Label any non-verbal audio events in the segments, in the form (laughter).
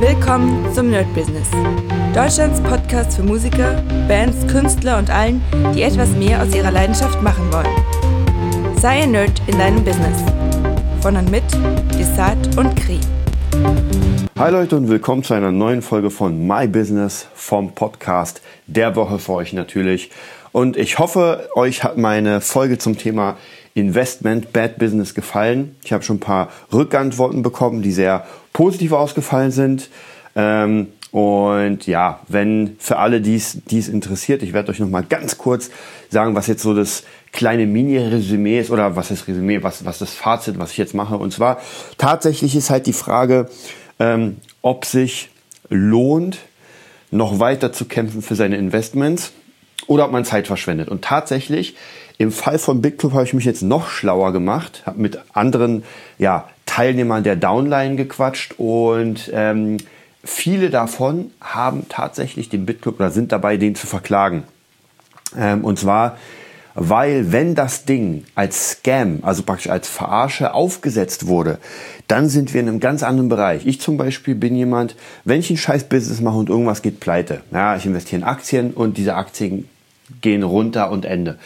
Willkommen zum Nerd Business. Deutschlands Podcast für Musiker, Bands, Künstler und allen, die etwas mehr aus ihrer Leidenschaft machen wollen. Sei ein Nerd in deinem Business. Von und mit Desart und Kri. Hi Leute und willkommen zu einer neuen Folge von My Business vom Podcast der Woche für euch natürlich. Und ich hoffe, euch hat meine Folge zum Thema Investment Bad Business gefallen. Ich habe schon ein paar Rückantworten bekommen, die sehr positiv ausgefallen sind. Ähm, und ja, wenn für alle dies dies interessiert, ich werde euch noch mal ganz kurz sagen, was jetzt so das kleine Mini-Resümee ist oder was ist Resümee, was was das Fazit, was ich jetzt mache. Und zwar tatsächlich ist halt die Frage, ähm, ob sich lohnt, noch weiter zu kämpfen für seine Investments oder ob man Zeit verschwendet. Und tatsächlich, im Fall von BitClub habe ich mich jetzt noch schlauer gemacht, habe mit anderen ja, Teilnehmern der Downline gequatscht und ähm, viele davon haben tatsächlich den BitClub oder sind dabei, den zu verklagen. Ähm, und zwar, weil wenn das Ding als Scam, also praktisch als Verarsche aufgesetzt wurde, dann sind wir in einem ganz anderen Bereich. Ich zum Beispiel bin jemand, wenn ich ein scheiß Business mache und irgendwas geht pleite, ja, ich investiere in Aktien und diese Aktien gehen runter und Ende.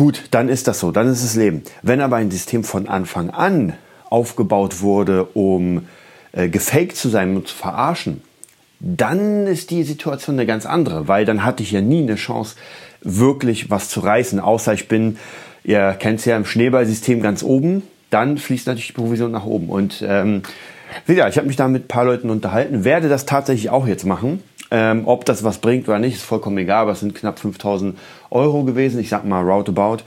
Gut, dann ist das so, dann ist es Leben. Wenn aber ein System von Anfang an aufgebaut wurde, um äh, gefaked zu sein und zu verarschen, dann ist die Situation eine ganz andere, weil dann hatte ich ja nie eine Chance, wirklich was zu reißen, außer ich bin, ihr kennt es ja im Schneeballsystem ganz oben, dann fließt natürlich die Provision nach oben. Und ähm, wieder, ich habe mich da mit ein paar Leuten unterhalten, werde das tatsächlich auch jetzt machen. Ähm, ob das was bringt oder nicht, ist vollkommen egal, aber es sind knapp 5000 Euro gewesen, ich sag mal roundabout.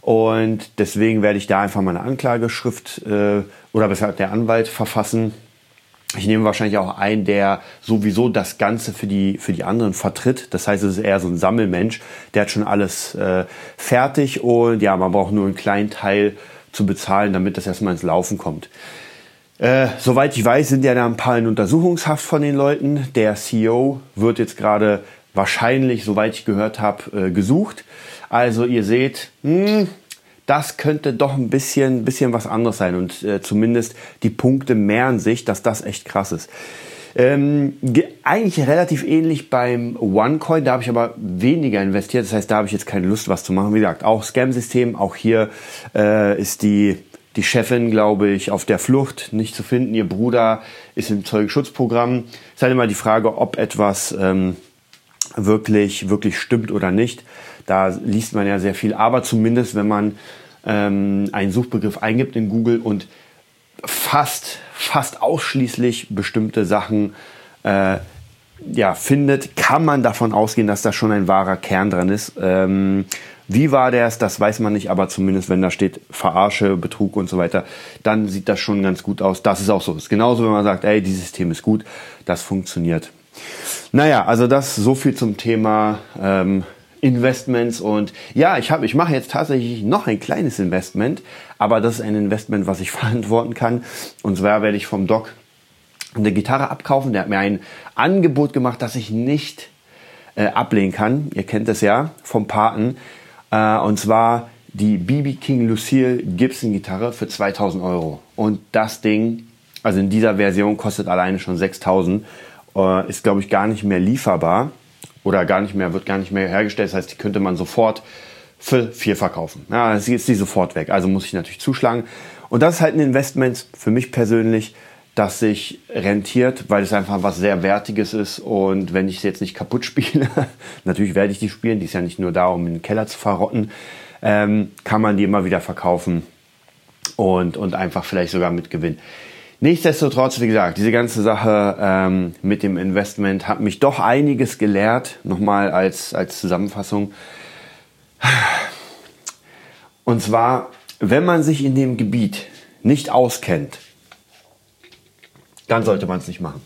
Und deswegen werde ich da einfach mal eine Anklageschrift äh, oder besser der Anwalt verfassen. Ich nehme wahrscheinlich auch einen, der sowieso das Ganze für die, für die anderen vertritt. Das heißt, es ist eher so ein Sammelmensch. Der hat schon alles äh, fertig und ja, man braucht nur einen kleinen Teil zu bezahlen, damit das erstmal ins Laufen kommt. Äh, soweit ich weiß, sind ja da ein paar in Untersuchungshaft von den Leuten. Der CEO wird jetzt gerade wahrscheinlich, soweit ich gehört habe, äh, gesucht. Also ihr seht, mh, hm, das könnte doch ein bisschen, bisschen was anderes sein und äh, zumindest die Punkte mehren sich, dass das echt krass ist. Ähm, eigentlich relativ ähnlich beim OneCoin, da habe ich aber weniger investiert, das heißt, da habe ich jetzt keine Lust, was zu machen. Wie gesagt, auch Scam-System, auch hier äh, ist die die Chefin, glaube ich, auf der Flucht nicht zu finden. Ihr Bruder ist im Zeugenschutzprogramm. Es ist halt immer die Frage, ob etwas ähm, wirklich, wirklich stimmt oder nicht. Da liest man ja sehr viel. Aber zumindest, wenn man ähm, einen Suchbegriff eingibt in Google und fast, fast ausschließlich bestimmte Sachen äh, ja, findet, kann man davon ausgehen, dass da schon ein wahrer Kern dran ist. Ähm, wie war der es, das weiß man nicht, aber zumindest wenn da steht Verarsche, Betrug und so weiter, dann sieht das schon ganz gut aus. Das ist auch so. Ist genauso, wenn man sagt, ey, dieses System ist gut, das funktioniert. Naja, also das so viel zum Thema ähm, Investments und ja, ich ich mache jetzt tatsächlich noch ein kleines Investment, aber das ist ein Investment, was ich (laughs) verantworten kann. Und zwar werde ich vom Doc eine Gitarre abkaufen. Der hat mir ein Angebot gemacht, das ich nicht äh, ablehnen kann. Ihr kennt es ja vom Paten. Äh, und zwar die BB King Lucille Gibson Gitarre für 2000 Euro. Und das Ding, also in dieser Version kostet alleine schon 6000, äh, ist glaube ich gar nicht mehr lieferbar oder gar nicht mehr, wird gar nicht mehr hergestellt. Das heißt, die könnte man sofort für vier verkaufen. Ja, jetzt ist die sofort weg. Also muss ich natürlich zuschlagen. Und das ist halt ein Investment für mich persönlich, das sich rentiert, weil es einfach was sehr Wertiges ist. Und wenn ich es jetzt nicht kaputt (laughs) spiele, natürlich werde ich die spielen, die ist ja nicht nur da, um in den Keller zu verrotten, ähm, kann man die immer wieder verkaufen und, und einfach vielleicht sogar mit Gewinn. Nichtsdestotrotz, wie gesagt, diese ganze Sache ähm, mit dem Investment hat mich doch einiges gelehrt, nochmal als, als Zusammenfassung. Und zwar, wenn man sich in dem Gebiet nicht auskennt, dann sollte man es nicht machen.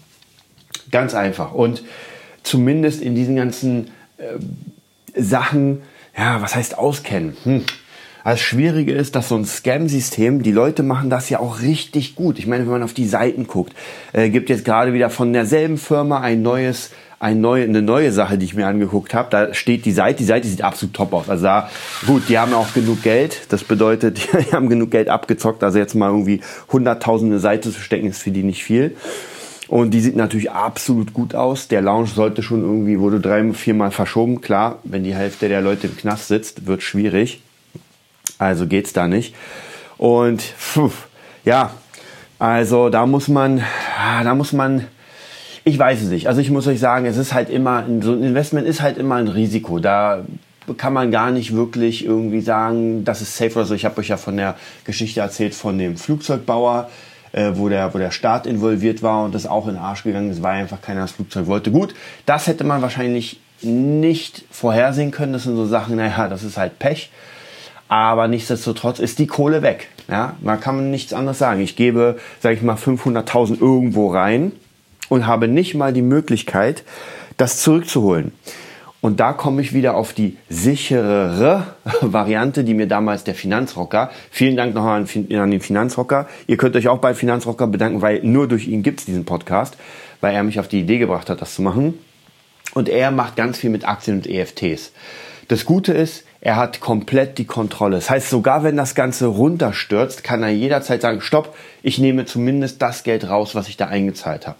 Ganz einfach. Und zumindest in diesen ganzen äh, Sachen, ja, was heißt auskennen? Hm. Das Schwierige ist, dass so ein Scam-System, die Leute machen das ja auch richtig gut. Ich meine, wenn man auf die Seiten guckt, äh, gibt jetzt gerade wieder von derselben Firma ein neues eine neue, eine neue Sache, die ich mir angeguckt habe. Da steht die Seite, die Seite sieht absolut top aus. Also da, gut, die haben auch genug Geld. Das bedeutet, (laughs) die haben genug Geld abgezockt. Also jetzt mal irgendwie hunderttausende Seite zu stecken, ist für die nicht viel. Und die sieht natürlich absolut gut aus. Der Lounge sollte schon irgendwie, wurde drei, viermal verschoben. Klar, wenn die Hälfte der Leute im Knast sitzt, wird schwierig. Also geht's da nicht. Und pf, ja, also da muss man, da muss man, ich weiß es nicht. Also ich muss euch sagen, es ist halt immer, so ein Investment ist halt immer ein Risiko. Da kann man gar nicht wirklich irgendwie sagen, das ist safe oder so. Ich habe euch ja von der Geschichte erzählt von dem Flugzeugbauer, äh, wo, der, wo der Staat involviert war und das auch in den Arsch gegangen ist, weil einfach keiner das Flugzeug wollte. Gut, das hätte man wahrscheinlich nicht vorhersehen können. Das sind so Sachen, naja, das ist halt Pech. Aber nichtsdestotrotz ist die Kohle weg. Ja, man kann nichts anderes sagen. Ich gebe, sage ich mal, 500.000 irgendwo rein und habe nicht mal die Möglichkeit, das zurückzuholen. Und da komme ich wieder auf die sicherere Variante, die mir damals der Finanzrocker, vielen Dank noch an, den Finanzrocker. Ihr könnt euch auch bei Finanzrocker bedanken, weil nur durch ihn gibt's diesen Podcast, weil er mich auf die Idee gebracht hat, das zu machen. Und er macht ganz viel mit Aktien und EFTs. Das Gute ist, er hat komplett die Kontrolle. Das heißt, sogar wenn das Ganze runterstürzt, kann er jederzeit sagen, stopp, ich nehme zumindest das Geld raus, was ich da eingezahlt habe.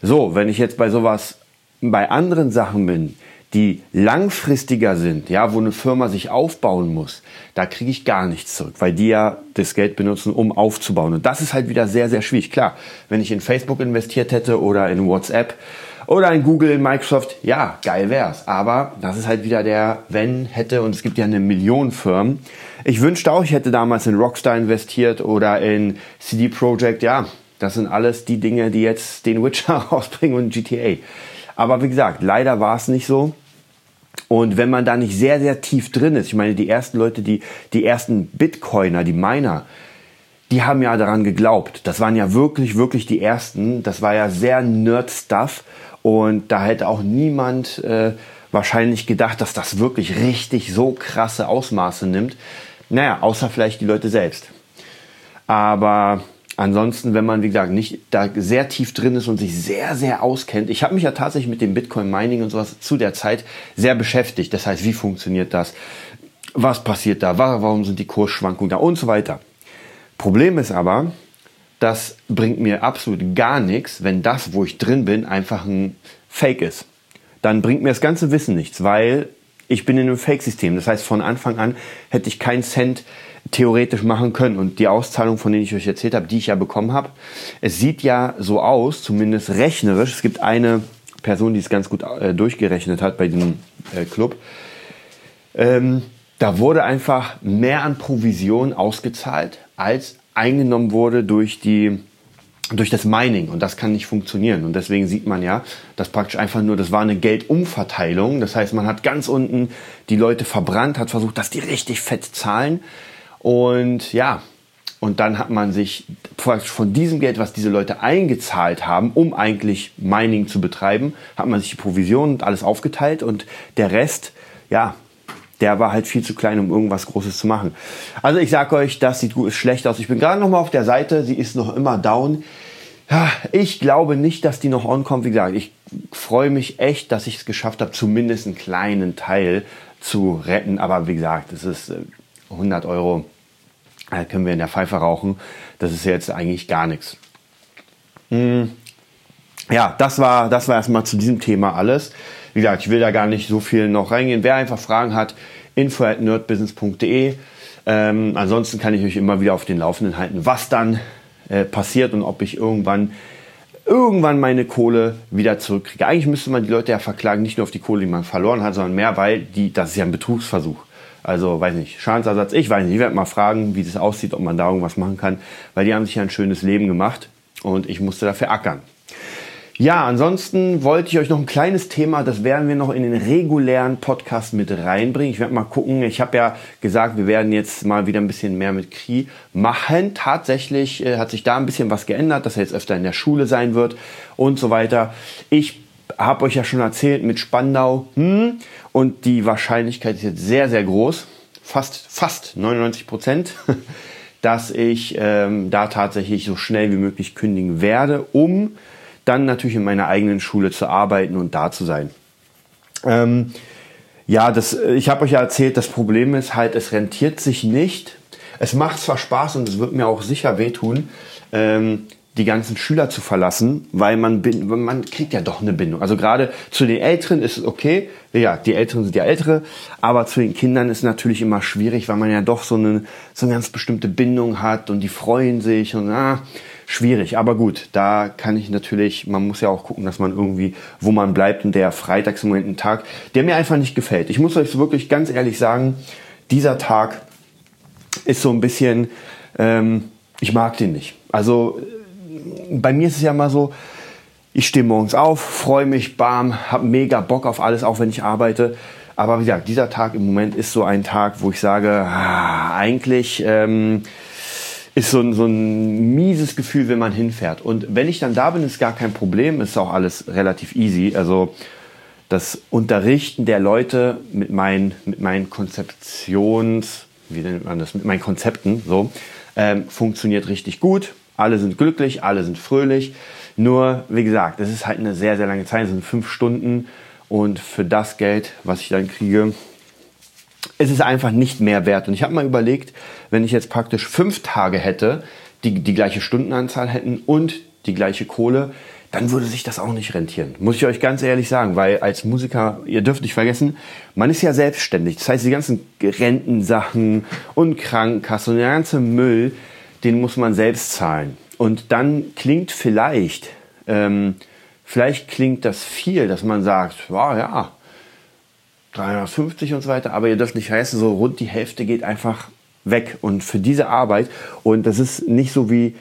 So, wenn ich jetzt bei sowas, bei anderen Sachen bin, die langfristiger sind, ja, wo eine Firma sich aufbauen muss, da kriege ich gar nichts zurück, weil die ja das Geld benutzen, um aufzubauen. Und das ist halt wieder sehr, sehr schwierig. Klar, wenn ich in Facebook investiert hätte oder in WhatsApp oder in Google, Microsoft, ja, geil wär's. Aber das ist halt wieder der Wenn, hätte und es gibt ja eine Million Firmen. Ich wünschte auch, ich hätte damals in Rockstar investiert oder in CD Projekt, ja, das sind alles die Dinge, die jetzt den Witcher (laughs) rausbringen und GTA. Aber wie gesagt, leider war es nicht so. Und wenn man da nicht sehr, sehr tief drin ist, ich meine, die ersten Leute, die, die ersten Bitcoiner, die Miner, die haben ja daran geglaubt. Das waren ja wirklich, wirklich die ersten. Das war ja sehr Nerd-Stuff. Und da hätte auch niemand äh, wahrscheinlich gedacht, dass das wirklich richtig so krasse Ausmaße nimmt. Naja, außer vielleicht die Leute selbst. Aber Ansonsten, wenn man, wie gesagt, nicht da sehr tief drin ist und sich sehr, sehr auskennt. Ich habe mich ja tatsächlich mit dem Bitcoin-Mining und sowas zu der Zeit sehr beschäftigt. Das heißt, wie funktioniert das? Was passiert da? Warum sind die Kursschwankungen da? Und so weiter. Problem ist aber, das bringt mir absolut gar nichts, wenn das, wo ich drin bin, einfach ein Fake ist. Dann bringt mir das ganze Wissen nichts, weil ich bin in einem Fake-System. Das heißt, von Anfang an hätte ich keinen Cent theoretisch machen können. Und die Auszahlung, von denen ich euch erzählt habe, die ich ja bekommen habe, es sieht ja so aus, zumindest rechnerisch. Es gibt eine Person, die es ganz gut äh, durchgerechnet hat bei diesem äh, Club. Ähm, da wurde einfach mehr an Provision ausgezahlt, als eingenommen wurde durch die durch das Mining. Und das kann nicht funktionieren. Und deswegen sieht man ja, dass praktisch einfach nur, das war eine Geldumverteilung, das heißt, man hat ganz unten die Leute verbrannt, hat versucht, dass die richtig fett zahlen. Und ja, und dann hat man sich von diesem Geld, was diese Leute eingezahlt haben, um eigentlich Mining zu betreiben, hat man sich die Provision und alles aufgeteilt. Und der Rest, ja, der war halt viel zu klein, um irgendwas Großes zu machen. Also ich sag euch, das sieht gut, schlecht aus. Ich bin gerade noch mal auf der Seite, sie ist noch immer down. Ich glaube nicht, dass die noch on kommt. Wie gesagt, ich freue mich echt, dass ich es geschafft habe, zumindest einen kleinen Teil zu retten. Aber wie gesagt, es ist 100 äh, Euro äh, können wir in der Pfeife rauchen. Das ist jetzt eigentlich gar nichts. Hm. Ja, das war, das war erstmal zu diesem Thema alles. Wie gesagt, ich will da gar nicht so viel noch reingehen. Wer einfach Fragen hat, info at nerdbusiness.de. Ähm, ansonsten kann ich euch immer wieder auf den Laufenden halten, was dann äh, passiert und ob ich irgendwann irgendwann meine Kohle wieder zurückkriege. Eigentlich müsste man die Leute ja verklagen, nicht nur auf die Kohle, die man verloren hat, sondern mehr, weil die, das ist ja ein Betrugsversuch. Also, weiß nicht, Schadensersatz, ich weiß nicht, ich werde mal fragen, wie das aussieht, ob man da irgendwas machen kann, weil die haben sich ja ein schönes Leben gemacht und ich musste dafür ackern. Ja, ansonsten wollte ich euch noch ein kleines Thema, das werden wir noch in den regulären Podcast mit reinbringen. Ich werde mal gucken. Ich habe ja gesagt, wir werden jetzt mal wieder ein bisschen mehr mit Kri machen. Tatsächlich äh, hat sich da ein bisschen was geändert, dass er jetzt öfter in der Schule sein wird und so weiter. Ich habe euch ja schon erzählt mit Spandau hm, und die Wahrscheinlichkeit ist jetzt sehr, sehr groß, fast, fast 99 Prozent, (laughs) dass ich ähm, da tatsächlich so schnell wie möglich kündigen werde, um dann natürlich in meiner eigenen Schule zu arbeiten und da zu sein. Ähm, ja, das, ich habe euch ja erzählt, das Problem ist halt, es rentiert sich nicht. Es macht zwar Spaß und es wird mir auch sicher wehtun, ähm, die ganzen Schüler zu verlassen, weil man, man kriegt ja doch eine Bindung. Also gerade zu den Älteren ist es okay, ja, die Älteren sind ja Ältere, aber zu den Kindern ist natürlich immer schwierig, weil man ja doch so eine, so eine ganz bestimmte Bindung hat und die freuen sich und ah, schwierig. Aber gut, da kann ich natürlich, man muss ja auch gucken, dass man irgendwie, wo man bleibt und der Freitags im ein Tag, der mir einfach nicht gefällt. Ich muss euch wirklich ganz ehrlich sagen, dieser Tag ist so ein bisschen, ähm, ich mag den nicht. Also bei mir ist es ja mal so, ich stehe morgens auf, freue mich, bam, habe mega Bock auf alles, auch wenn ich arbeite. Aber wie gesagt, dieser Tag im Moment ist so ein Tag, wo ich sage, ah, eigentlich ähm, ist so ein, so ein mieses Gefühl, wenn man hinfährt. Und wenn ich dann da bin, ist gar kein Problem, ist auch alles relativ easy. Also das Unterrichten der Leute mit meinen, mit meinen Konzeptions, wie nennt man das, mit meinen Konzepten, so, ähm, funktioniert richtig gut alle sind glücklich, alle sind fröhlich. Nur, wie gesagt, es ist halt eine sehr, sehr lange Zeit, es sind fünf Stunden und für das Geld, was ich dann kriege, ist es einfach nicht mehr wert. Und ich habe mal überlegt, wenn ich jetzt praktisch fünf Tage hätte, die die gleiche Stundenanzahl hätten und die gleiche Kohle, dann würde sich das auch nicht rentieren. Muss ich euch ganz ehrlich sagen, weil als Musiker, ihr dürft nicht vergessen, man ist ja selbstständig. Das heißt, die ganzen Rentensachen und Krankenkasse und der ganze Müll, den muss man selbst zahlen. Und dann klingt vielleicht, ähm, vielleicht klingt das viel, dass man sagt, wow, ja, 350 und so weiter, aber ihr dürft nicht vergessen, so rund die Hälfte geht einfach weg. Und für diese Arbeit, und das ist nicht so wie,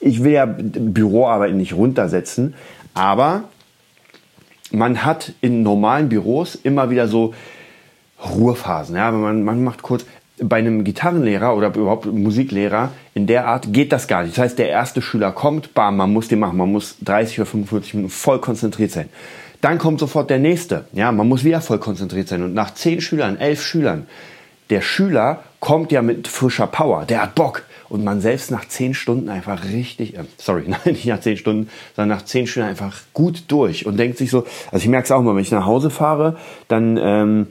ich will ja Büroarbeit nicht runtersetzen, aber man hat in normalen Büros immer wieder so Ruhephasen. Ja, man, man macht kurz, bei einem Gitarrenlehrer oder überhaupt Musiklehrer in der Art geht das gar nicht. Das heißt, der erste Schüler kommt, bam, man muss den machen, man muss 30 oder 45 Minuten voll konzentriert sein. Dann kommt sofort der nächste, ja, man muss wieder voll konzentriert sein. Und nach 10 Schülern, 11 Schülern, der Schüler kommt ja mit frischer Power, der hat Bock. Und man selbst nach 10 Stunden einfach richtig, äh, sorry, (laughs) nein, nicht nach 10 Stunden, sondern nach 10 Schülern einfach gut durch und denkt sich so, also ich merke es auch mal, wenn ich nach Hause fahre, dann... Ähm,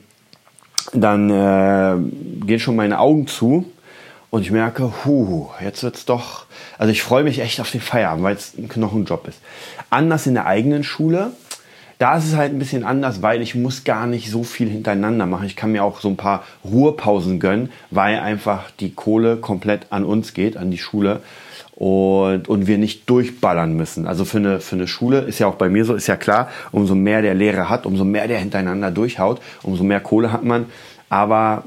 dann äh, gehen schon meine Augen zu und ich merke, hu, jetzt wird's doch. Also ich freue mich echt auf den Feierabend, weil es ein Knochenjob ist. Anders in der eigenen Schule. Da ist es halt ein bisschen anders, weil ich muss gar nicht so viel hintereinander machen. Ich kann mir auch so ein paar Ruhepausen gönnen, weil einfach die Kohle komplett an uns geht, an die Schule und, und wir nicht durchballern müssen. Also für eine, für eine Schule ist ja auch bei mir so, ist ja klar, umso mehr der Lehrer hat, umso mehr der hintereinander durchhaut, umso mehr Kohle hat man. Aber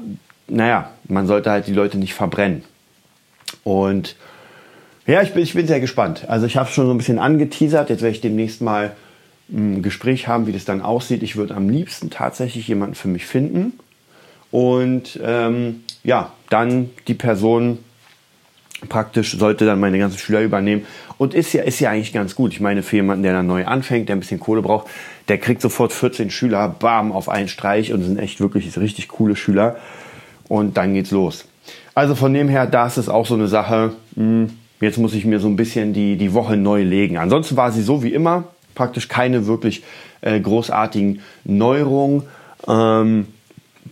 naja, man sollte halt die Leute nicht verbrennen. Und ja, ich bin, ich bin sehr gespannt. Also ich habe schon so ein bisschen angeteasert. Jetzt werde ich demnächst mal ein Gespräch haben, wie das dann aussieht. Ich würde am liebsten tatsächlich jemanden für mich finden. Und ähm, ja, dann die Person praktisch sollte dann meine ganzen Schüler übernehmen und ist ja ist ja eigentlich ganz gut. Ich meine für jemanden, der dann neu anfängt, der ein bisschen Kohle braucht, der kriegt sofort 14 Schüler, bam auf einen Streich und sind echt wirklich richtig coole Schüler und dann geht's los. Also von dem her, da ist auch so eine Sache. Hm, jetzt muss ich mir so ein bisschen die die Woche neu legen. Ansonsten war sie so wie immer, praktisch keine wirklich äh, großartigen Neuerungen. Ähm,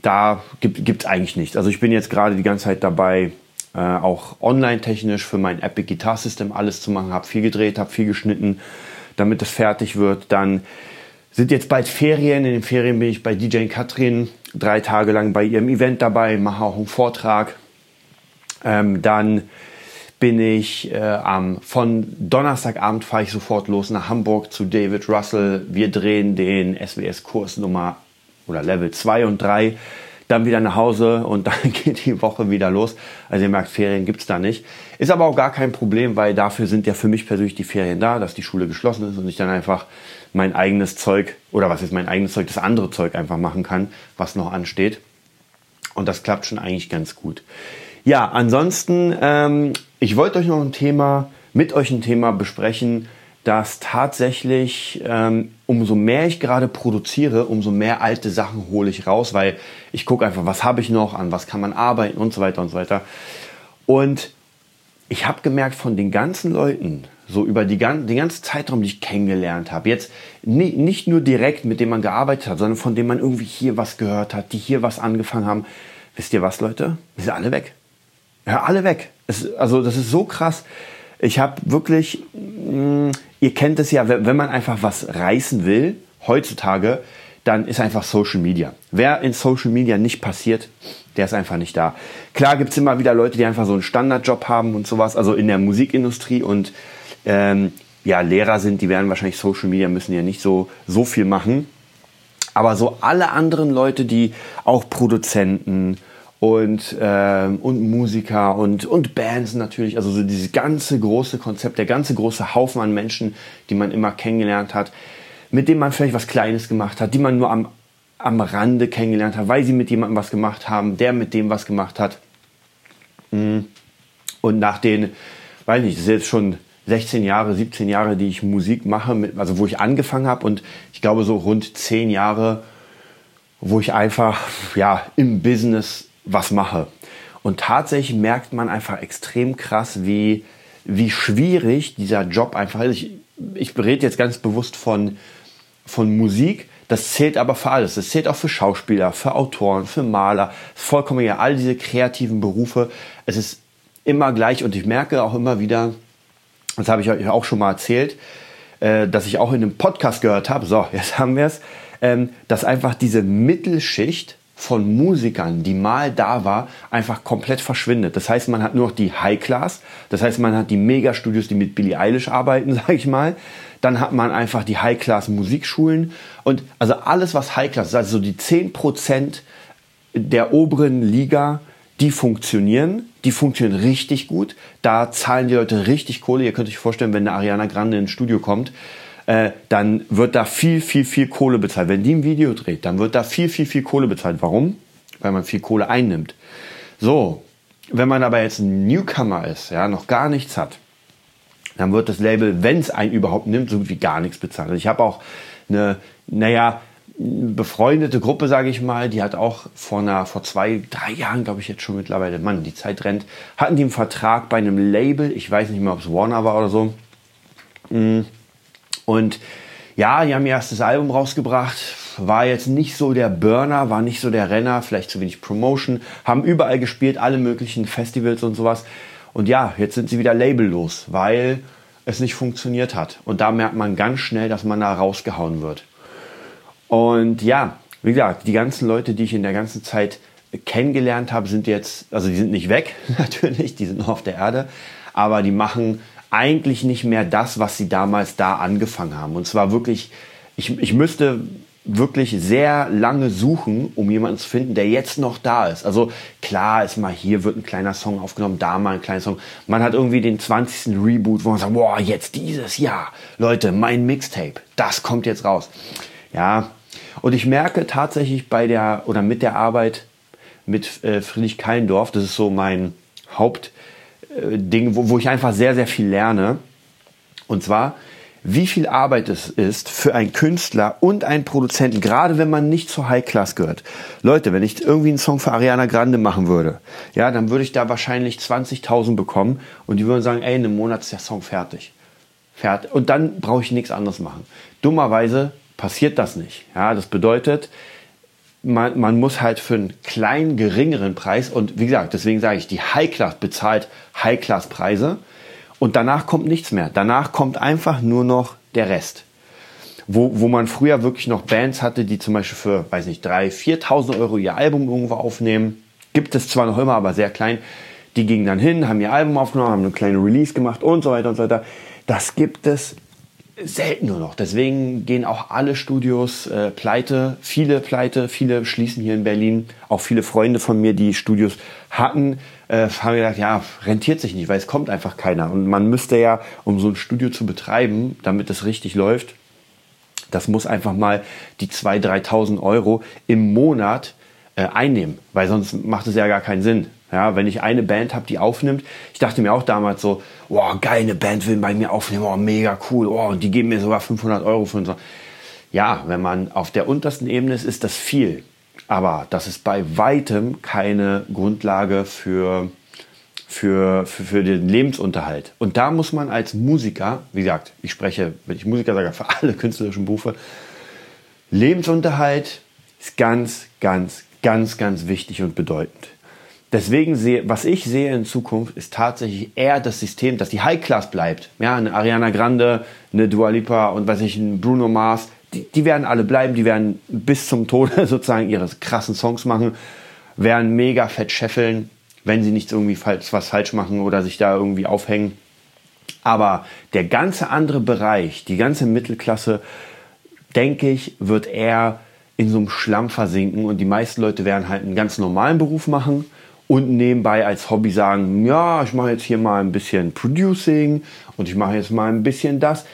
da gibt es eigentlich nichts. Also ich bin jetzt gerade die ganze Zeit dabei, äh, auch online-technisch für mein Epic Guitar System alles zu machen. Habe viel gedreht, habe viel geschnitten, damit es fertig wird. Dann sind jetzt bald Ferien. In den Ferien bin ich bei DJ Katrin drei Tage lang bei ihrem Event dabei, mache auch einen Vortrag. Ähm, dann bin ich äh, am, von Donnerstagabend fahre ich sofort los nach Hamburg zu David Russell. Wir drehen den SWS-Kurs Nummer oder Level 2 und 3 dann wieder nach Hause und (laughs) dann geht die Woche wieder los. Also ihr merkt, Ferien gibt's da nicht. Ist aber auch gar kein Problem, weil dafür sind ja für mich persönlich die Ferien da, dass die Schule geschlossen ist und ich dann einfach mein eigenes Zeug, oder was ist mein eigenes Zeug, das andere Zeug einfach machen kann, was noch ansteht. Und das klappt schon eigentlich ganz gut. Ja, ansonsten, ähm, ich wollte euch noch ein Thema, mit euch ein Thema besprechen, dass tatsächlich ähm, umso mehr ich gerade produziere, umso mehr alte Sachen hole ich raus, weil ich gucke einfach, was habe ich noch, an was kann man arbeiten und so weiter und so weiter. Und ich habe gemerkt, von den ganzen Leuten, so über die, den ganzen Zeitraum, die ich kennengelernt habe, jetzt nicht nur direkt, mit dem man gearbeitet hat, sondern von dem man irgendwie hier was gehört hat, die hier was angefangen haben, wisst ihr was, Leute? Die sind alle weg. Ja, alle weg. Es, also das ist so krass. Ich habe wirklich, mh, mm, ihr kennt es ja, wenn man einfach was reißen will, heutzutage, dann ist einfach Social Media. Wer in Social Media nicht passiert, der ist einfach nicht da. Klar gibt es immer wieder Leute, die einfach so einen Standardjob haben und sowas, also in der Musikindustrie und ähm, ja, Lehrer sind, die werden wahrscheinlich Social Media, müssen ja nicht so, so viel machen. Aber so alle anderen Leute, die auch Produzenten und, ähm, und Musiker und, und Bands natürlich, also so dieses ganze große Konzept, der ganze große Haufen an Menschen, die man immer kennengelernt hat, mit denen man vielleicht was Kleines gemacht hat, die man nur am, am Rande kennengelernt hat, weil sie mit jemandem was gemacht haben, der mit dem was gemacht hat. Mm. Und nach den, weiß nicht, das ist jetzt schon 16 Jahre, 17 Jahre, die ich Musik mache, mit, also wo ich angefangen habe und ich glaube so rund 10 Jahre, wo ich einfach ja im Business was mache. Und tatsächlich merkt man einfach extrem krass, wie, wie schwierig dieser Job einfach ist. Ich, ich rede jetzt ganz bewusst von von Musik, das zählt aber für alles. Das zählt auch für Schauspieler, für Autoren, für Maler, vollkommen ja, all diese kreativen Berufe. Es ist immer gleich und ich merke auch immer wieder, das habe ich euch auch schon mal erzählt, äh, dass ich auch in einem Podcast gehört habe, so, jetzt haben wir es, ähm, dass einfach diese Mittelschicht von Musikern, die mal da war, einfach komplett verschwindet. Das heißt, man hat nur noch die High Class, das heißt, man hat die Megastudios, die mit Billie Eilish arbeiten, (laughs) sage ich mal. Dann hat man einfach die High-Class-Musikschulen und also alles, was High-Class ist, also die 10% der oberen Liga, die funktionieren, die funktionieren richtig gut. Da zahlen die Leute richtig Kohle. Ihr könnt euch vorstellen, wenn eine Ariana Grande ins Studio kommt, äh, dann wird da viel, viel, viel Kohle bezahlt. Wenn die ein Video dreht, dann wird da viel, viel, viel Kohle bezahlt. Warum? Weil man viel Kohle einnimmt. So, wenn man aber jetzt ein Newcomer ist, ja, noch gar nichts hat, dann wird das Label, wenn es einen überhaupt nimmt, so wie gar nichts bezahlt. Also ich habe auch eine, naja, befreundete Gruppe, sage ich mal, die hat auch vor, einer, vor zwei, drei Jahren, glaube ich jetzt schon mittlerweile, Mann, die Zeit rennt, hatten die einen Vertrag bei einem Label, ich weiß nicht mehr, ob es Warner war oder so. Mm. Und ja, die haben ihr erstes Album rausgebracht, war jetzt nicht so der Burner, war nicht so der Renner, vielleicht zu wenig Promotion, haben überall gespielt, alle möglichen Festivals und sowas. Und ja, jetzt sind sie wieder labellos, weil es nicht funktioniert hat. Und da merkt man ganz schnell, dass man da rausgehauen wird. Und ja, wie gesagt, die ganzen Leute, die ich in der ganzen Zeit kennengelernt habe, sind jetzt, also die sind nicht weg, (laughs) natürlich, die sind noch auf der Erde, aber die machen eigentlich nicht mehr das, was sie damals da angefangen haben. Und zwar wirklich, ich, ich müsste wirklich sehr lange suchen, um jemanden zu finden, der jetzt noch da ist. Also klar ist mal hier wird ein kleiner Song aufgenommen, da mal ein kleiner Song. Man hat irgendwie den 20. Reboot, wo man sagt, boah, jetzt dieses Jahr, Leute, mein Mixtape, das kommt jetzt raus. Ja, und ich merke tatsächlich bei der oder mit der Arbeit mit äh, Friedrich Keindorf, das ist so mein Hauptding, äh, wo, wo ich einfach sehr, sehr viel lerne. Und zwar, wie viel Arbeit es ist für einen Künstler und einen Produzenten, gerade wenn man nicht zur High Class gehört. Leute, wenn ich irgendwie einen Song für Ariana Grande machen würde, ja, dann würde ich da wahrscheinlich 20.000 bekommen und die würden sagen, ey, in einem Monat ist der Song fertig. Fertig. Und dann brauche ich nichts anderes machen. Dummerweise passiert das nicht. Ja, das bedeutet, man, man muss halt für einen kleinen, geringeren Preis und wie gesagt, deswegen sage ich, die High Class bezahlt High Class Preise und danach kommt nichts mehr. Danach kommt einfach nur noch der Rest. Wo, wo man früher wirklich noch Bands hatte, die zum Beispiel für, weiß nicht, 3.000, 4.000 Euro ihr Album irgendwo aufnehmen. Gibt es zwar noch immer, aber sehr klein. Die gingen dann hin, haben ihr Album aufgenommen, haben eine kleine Release gemacht und so weiter und so weiter. Das gibt es selten nur noch. Deswegen gehen auch alle Studios äh, pleite, viele pleite, viele schließen hier in Berlin. Auch viele Freunde von mir, die Studios hatten, äh, haben gedacht, ja, rentiert sich nicht, weil es kommt einfach keiner. Und man müsste ja, um so ein Studio zu betreiben, damit es richtig läuft, das muss einfach mal die 2.000, 3.000 Euro im Monat äh, einnehmen, weil sonst macht es ja gar keinen Sinn. Ja, wenn ich eine Band habe, die aufnimmt, ich dachte mir auch damals so, wow, geil, eine Band will bei mir aufnehmen, oh, mega cool, oh, und die geben mir sogar 500 Euro für so. Ja, wenn man auf der untersten Ebene ist, ist das viel. Aber das ist bei weitem keine Grundlage für, für, für, für den Lebensunterhalt. Und da muss man als Musiker, wie gesagt, ich spreche, wenn ich Musiker sage, für alle künstlerischen Berufe, Lebensunterhalt ist ganz, ganz, ganz, ganz wichtig und bedeutend. Deswegen sehe, was ich sehe in Zukunft, ist tatsächlich eher das System, dass die High Class bleibt. Ja, eine Ariana Grande, eine Dua Lipa und weiß ich, ein Bruno Mars, die, die werden alle bleiben, die werden bis zum Tode (laughs) sozusagen ihre krassen Songs machen, werden mega fett scheffeln, wenn sie nichts irgendwie falsch, was falsch machen oder sich da irgendwie aufhängen. Aber der ganze andere Bereich, die ganze Mittelklasse, denke ich, wird eher in so einem Schlamm versinken und die meisten Leute werden halt einen ganz normalen Beruf machen und nebenbei als Hobby sagen, ja, ich mache jetzt hier mal ein bisschen Producing und ich mache jetzt mal ein bisschen das.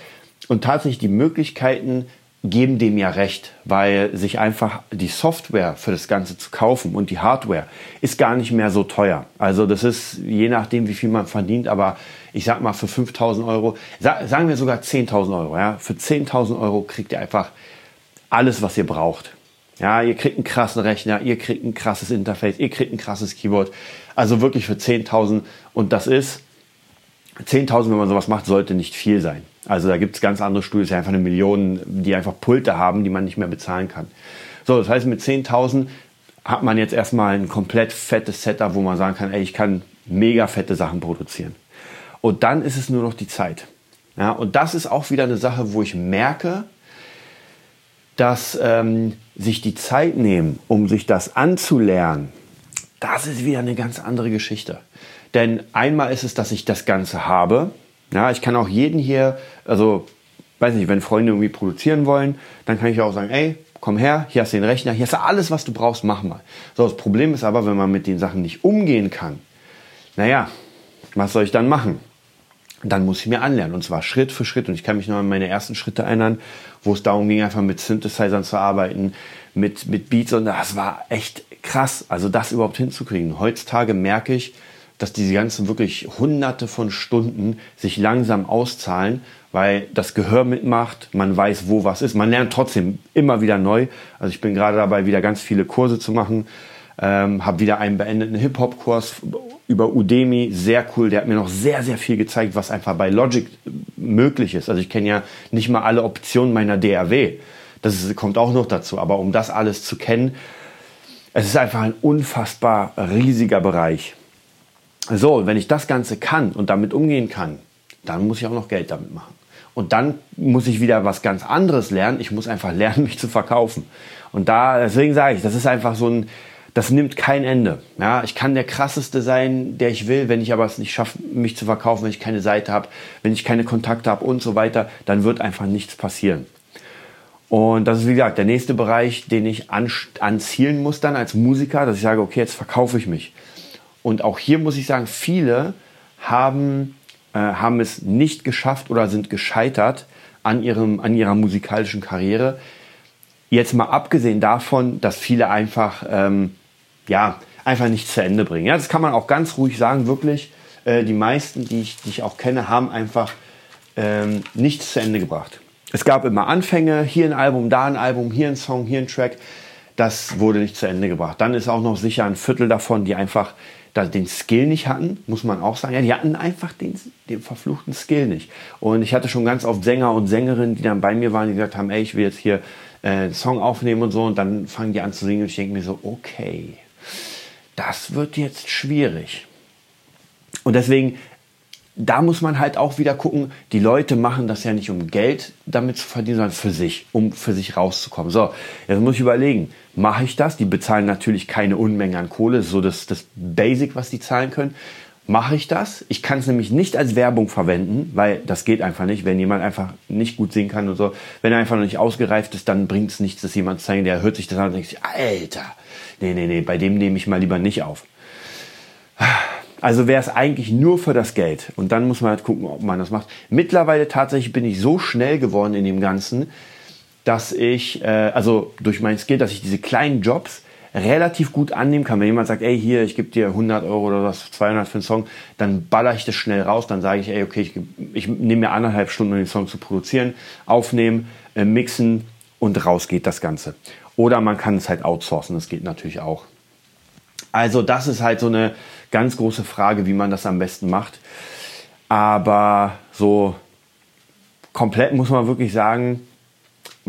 Und tatsächlich die Möglichkeiten geben dem ja recht, weil sich einfach die Software für das Ganze zu kaufen und die Hardware ist gar nicht mehr so teuer. Also das ist je nachdem, wie viel man verdient, aber ich sag mal für 5000 Euro, sagen wir sogar 10.000 Euro, ja, für 10.000 Euro kriegt ihr einfach alles, was ihr braucht. Ja, ihr kriegt einen krassen Rechner, ihr kriegt ein krasses Interface, ihr kriegt ein krasses Keyboard. Also wirklich für 10.000 und das ist 10.000, wenn man sowas macht, sollte nicht viel sein. Also da gibt es ganz andere Studios, die einfach eine Million, die einfach Pulte haben, die man nicht mehr bezahlen kann. So, das heißt, mit 10.000 hat man jetzt erstmal ein komplett fettes Setup, wo man sagen kann, ey, ich kann mega fette Sachen produzieren. Und dann ist es nur noch die Zeit. Ja, und das ist auch wieder eine Sache, wo ich merke, dass ähm, sich die Zeit nehmen, um sich das anzulernen, das ist wieder eine ganz andere Geschichte. Denn einmal ist es, dass ich das Ganze habe. Ja, ich kann auch jeden hier, also weiß nicht, wenn Freunde irgendwie produzieren wollen, dann kann ich auch sagen, ey, komm her, hier hast du den Rechner, hier hast du alles, was du brauchst, mach mal. So, das Problem ist aber, wenn man mit den Sachen nicht umgehen kann, naja, was soll ich dann machen? Dann muss ich mir anlernen und zwar Schritt für Schritt. Und ich kann mich noch an meine ersten Schritte erinnern, wo es darum ging, einfach mit Synthesizern zu arbeiten, mit, mit Beats und das war echt krass, also das überhaupt hinzukriegen. Heutzutage merke ich, dass diese ganzen wirklich hunderte von Stunden sich langsam auszahlen, weil das Gehör mitmacht, man weiß, wo was ist. Man lernt trotzdem immer wieder neu. Also ich bin gerade dabei, wieder ganz viele Kurse zu machen. Ähm, habe wieder einen beendeten Hip-Hop-Kurs über Udemy, sehr cool. Der hat mir noch sehr, sehr viel gezeigt, was einfach bei Logic möglich ist. Also ich kenne ja nicht mal alle Optionen meiner DRW. Das kommt auch noch dazu. Aber um das alles zu kennen, es ist einfach ein unfassbar riesiger Bereich. So, wenn ich das Ganze kann und damit umgehen kann, dann muss ich auch noch Geld damit machen. Und dann muss ich wieder was ganz anderes lernen. Ich muss einfach (laughs) lernen, mich zu verkaufen. Und da, deswegen sage ich, das ist einfach so ein, das nimmt kein Ende. Ja, ich kann der krasseste sein, der ich will, wenn ich aber es nicht schaffe, mich zu verkaufen, wenn ich keine Seite habe, wenn ich keine Kontakte habe und so weiter, dann wird einfach nichts passieren. Und das ist, wie gesagt, der nächste Bereich, den ich an, anzielen muss dann als Musiker, dass ich sage, okay, jetzt verkaufe ich mich. Und auch hier muss ich sagen, viele haben, äh, haben es nicht geschafft oder sind gescheitert an, ihrem, an ihrer musikalischen Karriere. Jetzt mal abgesehen davon, dass viele einfach, ähm, ja, einfach nicht zu Ende bringen. Ja, das kann man auch ganz ruhig sagen, wirklich. Äh, die meisten, die ich, die ich auch kenne, haben einfach ähm, nichts zu Ende gebracht. Es gab immer Anfänge, hier ein Album, da ein Album, hier ein Song, hier ein Track. Das wurde nicht zu Ende gebracht. Dann ist auch noch sicher ein Viertel davon, die einfach den Skill nicht hatten, muss man auch sagen. Ja, die hatten einfach den, den verfluchten Skill nicht. Und ich hatte schon ganz oft Sänger und Sängerinnen, die dann bei mir waren, die gesagt haben, ey, ich will jetzt hier äh, Song aufnehmen und so. Und dann fangen die an zu singen und ich denke mir so, okay, das wird jetzt schwierig. Und deswegen da muss man halt auch wieder gucken, die Leute machen das ja nicht um Geld damit zu verdienen, sondern für sich, um für sich rauszukommen. So, jetzt muss ich überlegen, mache ich das? Die bezahlen natürlich keine Unmengen an Kohle, so das, das Basic, was die zahlen können. Mache ich das? Ich kann es nämlich nicht als Werbung verwenden, weil das geht einfach nicht, wenn jemand einfach nicht gut singen kann und so. Wenn er einfach noch nicht ausgereift ist, dann bringt es nichts, dass jemand zeigen, der hört sich das an und denkt sich, Alter, nee, nee, nee, bei dem nehme ich mal lieber nicht auf. Also wäre es eigentlich nur für das Geld. Und dann muss man halt gucken, ob man das macht. Mittlerweile tatsächlich bin ich so schnell geworden in dem Ganzen, dass ich, äh, also durch mein Skill, dass ich diese kleinen Jobs relativ gut annehmen kann. Wenn jemand sagt, ey, hier, ich gebe dir 100 Euro oder was, 200 für einen Song, dann baller ich das schnell raus. Dann sage ich, ey, okay, ich, ich nehme mir anderthalb Stunden, um den Song zu produzieren, aufnehmen, äh, mixen und raus geht das Ganze. Oder man kann es halt outsourcen, das geht natürlich auch. Also das ist halt so eine ganz große Frage, wie man das am besten macht. Aber so komplett muss man wirklich sagen,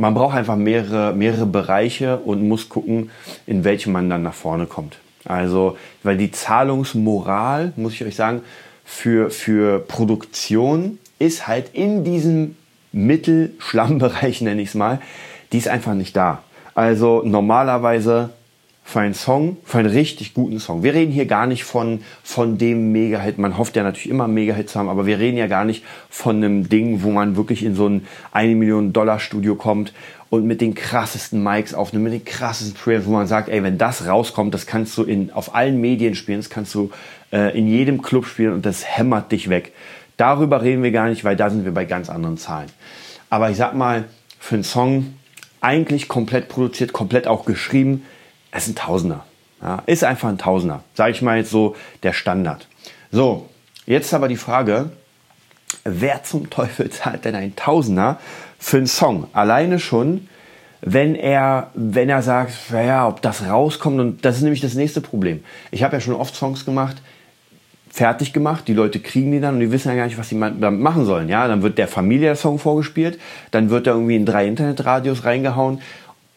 man braucht einfach mehrere, mehrere Bereiche und muss gucken, in welchem man dann nach vorne kommt. Also, weil die Zahlungsmoral, muss ich euch sagen, für, für Produktion ist halt in diesem Mittelschlammbereich, (laughs) nenne ich es mal, die ist einfach nicht da. Also normalerweise für einen Song, für einen richtig guten Song. Wir reden hier gar nicht von, von dem Mega-Hit. Man hofft ja natürlich immer Mega-Hit zu haben, aber wir reden ja gar nicht von einem Ding, wo man wirklich in so ein 1 Million Dollar Studio kommt und mit den krassesten Mics aufnimmt, mit den krassesten Preamps, wo man sagt, ey, wenn das rauskommt, das kannst du in, auf allen Medien spielen, das kannst du äh, in jedem Club spielen und das hämmert dich weg. Darüber reden wir gar nicht, weil da sind wir bei ganz anderen Zahlen. Aber ich sag mal, für einen Song eigentlich komplett produziert, komplett auch geschrieben, es ist ein Tausender. Ja, ist einfach ein Tausender. Sage ich mal jetzt so der Standard. So, jetzt aber die Frage, wer zum Teufel zahlt denn ein Tausender für einen Song? Alleine schon, wenn er, wenn er sagt, ja, ob das rauskommt. Und das ist nämlich das nächste Problem. Ich habe ja schon oft Songs gemacht, fertig gemacht, die Leute kriegen die dann und die wissen ja gar nicht, was sie damit machen sollen. Ja, dann wird der Familie der Song vorgespielt, dann wird er irgendwie in drei Internetradios reingehauen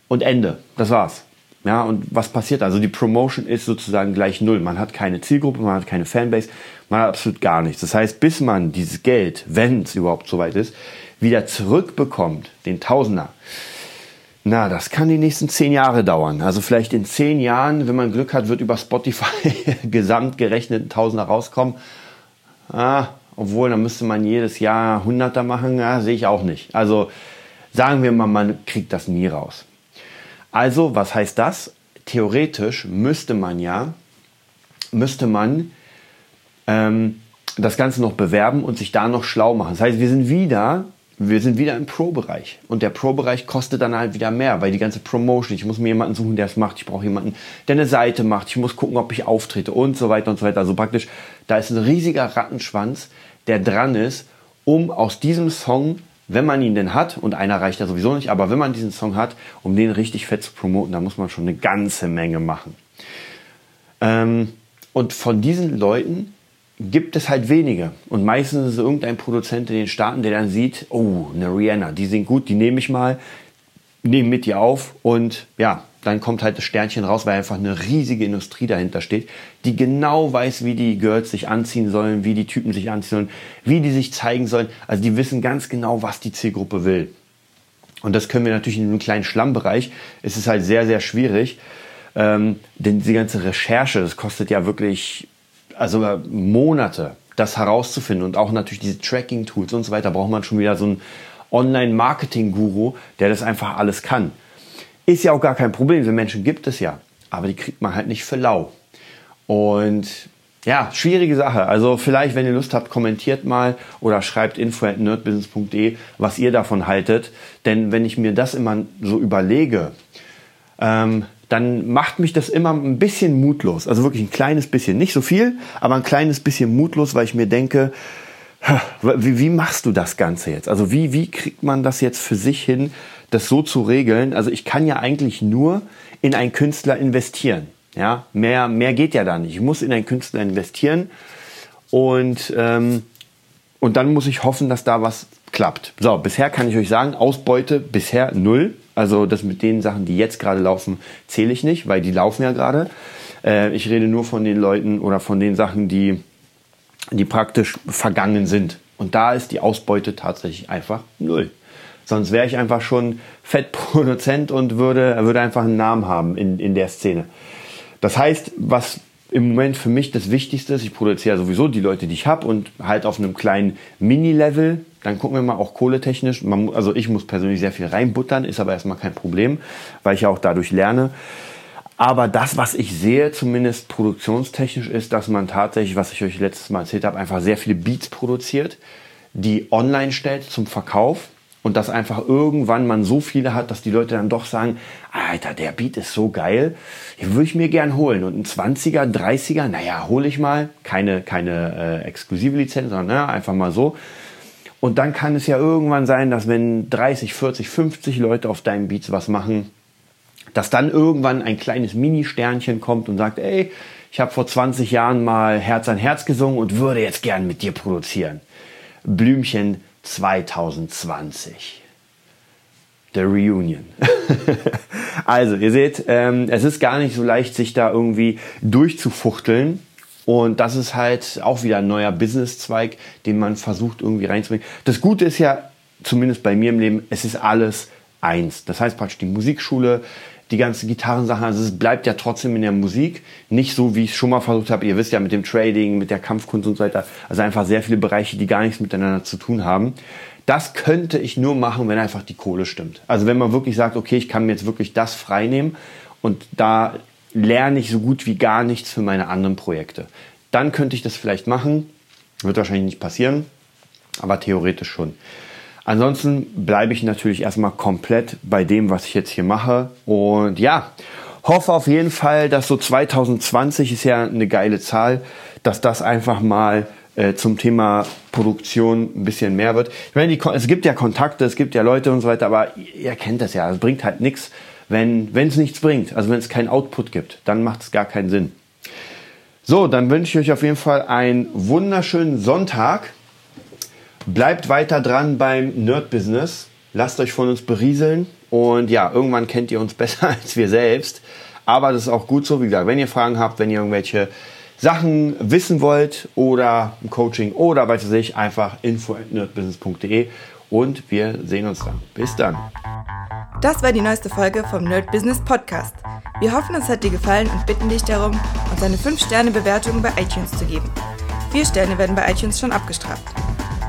und Ende. Das war's. Ja, und was passiert? Also die Promotion ist sozusagen gleich null. Man hat keine Zielgruppe, man hat keine Fanbase, man hat absolut gar nichts. Das heißt, bis man dieses Geld, wenn es überhaupt soweit ist, wieder zurückbekommt, den Tausender, na, das kann die nächsten zehn Jahre dauern. Also vielleicht in zehn Jahren, wenn man Glück hat, wird über Spotify (laughs) gesamt gerechnet ein Tausender rauskommen. Ah, obwohl, dann müsste man jedes Jahr Hunderter machen, ja, sehe ich auch nicht. Also sagen wir mal, man kriegt das nie raus. Also, was heißt das? Theoretisch müsste man ja, müsste man ähm, das Ganze noch bewerben und sich da noch schlau machen. Das heißt, wir sind wieder, wir sind wieder im Pro-Bereich. Und der Pro-Bereich kostet dann halt wieder mehr, weil die ganze Promotion, ich muss mir jemanden suchen, der es macht, ich brauche jemanden, der eine Seite macht, ich muss gucken, ob ich auftrete und so weiter und so weiter. Also praktisch, da ist ein riesiger Rattenschwanz, der dran ist, um aus diesem Song wenn man ihn denn hat, und einer reicht ja sowieso nicht, aber wenn man diesen Song hat, um den richtig fett zu promoten, da muss man schon eine ganze Menge machen. Ähm, und von diesen Leuten gibt es halt wenige. Und meistens ist es irgendein Produzent in den Staaten, der dann sieht, oh, eine Rihanna, die sind gut, die nehme ich mal, nehme mit ihr auf und ja, dann kommt halt das Sternchen raus, weil einfach eine riesige Industrie dahinter steht, die genau weiß, wie die Girls sich anziehen sollen, wie die Typen sich anziehen sollen, wie die sich zeigen sollen. Also die wissen ganz genau, was die Zielgruppe will. Und das können wir natürlich in einem kleinen Schlammbereich. Es ist halt sehr, sehr schwierig, ähm, denn die ganze Recherche, das kostet ja wirklich also Monate, das herauszufinden und auch natürlich diese Tracking-Tools und so weiter, braucht man schon wieder so einen Online-Marketing-Guru, der das einfach alles kann. Ist ja auch gar kein Problem, so Menschen gibt es ja. Aber die kriegt man halt nicht für lau. Und ja, schwierige Sache. Also vielleicht, wenn ihr Lust habt, kommentiert mal oder schreibt info at nerdbusiness.de, was ihr davon haltet. Denn wenn ich mir das immer so überlege, ähm, dann macht mich das immer ein bisschen mutlos. Also wirklich ein kleines bisschen. Nicht so viel, aber ein kleines bisschen mutlos, weil ich mir denke, wie, wie machst du das Ganze jetzt? Also wie, wie kriegt man das jetzt für sich hin, das so zu regeln. Also ich kann ja eigentlich nur in einen Künstler investieren. Ja, mehr, mehr geht ja da nicht. Ich muss in einen Künstler investieren und, ähm, und dann muss ich hoffen, dass da was klappt. So, bisher kann ich euch sagen, Ausbeute bisher null. Also das mit den Sachen, die jetzt gerade laufen, zähle ich nicht, weil die laufen ja gerade. Äh, ich rede nur von den Leuten oder von den Sachen, die, die praktisch vergangen sind. Und da ist die Ausbeute tatsächlich einfach null. Sonst wäre ich einfach schon Fettproduzent und würde, würde einfach einen Namen haben in, in der Szene. Das heißt, was im Moment für mich das Wichtigste ist, ich produziere sowieso die Leute, die ich habe und halt auf einem kleinen Mini-Level. Dann gucken wir mal auch kohletechnisch. Man, also ich muss persönlich sehr viel reinbuttern, ist aber erstmal kein Problem, weil ich ja auch dadurch lerne. Aber das, was ich sehe, zumindest produktionstechnisch, ist, dass man tatsächlich, was ich euch letztes Mal erzählt habe, einfach sehr viele Beats produziert, die online stellt zum Verkauf und dass einfach irgendwann man so viele hat, dass die Leute dann doch sagen, Alter, der Beat ist so geil, den würde ich mir gern holen. Und ein 20er, 30er, naja, hole ich mal. Keine, keine äh, exklusive Lizenz, sondern naja, einfach mal so. Und dann kann es ja irgendwann sein, dass wenn 30, 40, 50 Leute auf deinen Beats was machen, dass dann irgendwann ein kleines Mini-Sternchen kommt und sagt, ey, ich habe vor 20 Jahren mal Herz an Herz gesungen und würde jetzt gern mit dir produzieren. Blümchen 2020. The Reunion. (laughs) also, ihr seht, ähm, es ist gar nicht so leicht, sich da irgendwie durchzufuchteln. Und das ist halt auch wieder ein neuer Businesszweig, den man versucht irgendwie reinzubringen. Das Gute ist ja, zumindest bei mir im Leben, es ist alles eins. Das heißt praktisch die Musikschule, die ganzen Gitarrensachen, also es bleibt ja trotzdem in der Musik. Nicht so, wie ich es schon mal versucht habe. Ihr wisst ja mit dem Trading, mit der Kampfkunst und so weiter. Also einfach sehr viele Bereiche, die gar nichts miteinander zu tun haben. Das könnte ich nur machen, wenn einfach die Kohle stimmt. Also wenn man wirklich sagt, okay, ich kann mir jetzt wirklich das freinehmen und da lerne ich so gut wie gar nichts für meine anderen Projekte. Dann könnte ich das vielleicht machen. Wird wahrscheinlich nicht passieren, aber theoretisch schon. Ansonsten bleibe ich natürlich erstmal komplett bei dem, was ich jetzt hier mache. Und ja, hoffe auf jeden Fall, dass so 2020 ist ja eine geile Zahl, dass das einfach mal äh, zum Thema Produktion ein bisschen mehr wird. Ich meine, die, es gibt ja Kontakte, es gibt ja Leute und so weiter, aber ihr kennt das ja. Es bringt halt nichts, wenn es nichts bringt. Also wenn es keinen Output gibt, dann macht es gar keinen Sinn. So, dann wünsche ich euch auf jeden Fall einen wunderschönen Sonntag. Bleibt weiter dran beim Nerd Business. Lasst euch von uns berieseln. Und ja, irgendwann kennt ihr uns (laughs) besser als wir selbst. Aber das ist auch gut so. Wie gesagt, wenn ihr Fragen habt, wenn ihr irgendwelche Sachen wissen wollt oder Coaching oder weiß ich, einfach info at nerdbusiness.de und wir sehen uns dann. Bis dann. Das war die neueste Folge vom Nerd Business Podcast. Wir hoffen, es hat dir gefallen und bitten dich darum, uns eine 5-Sterne-Bewertung bei iTunes zu geben. Vier Sterne werden bei iTunes schon abgestraft.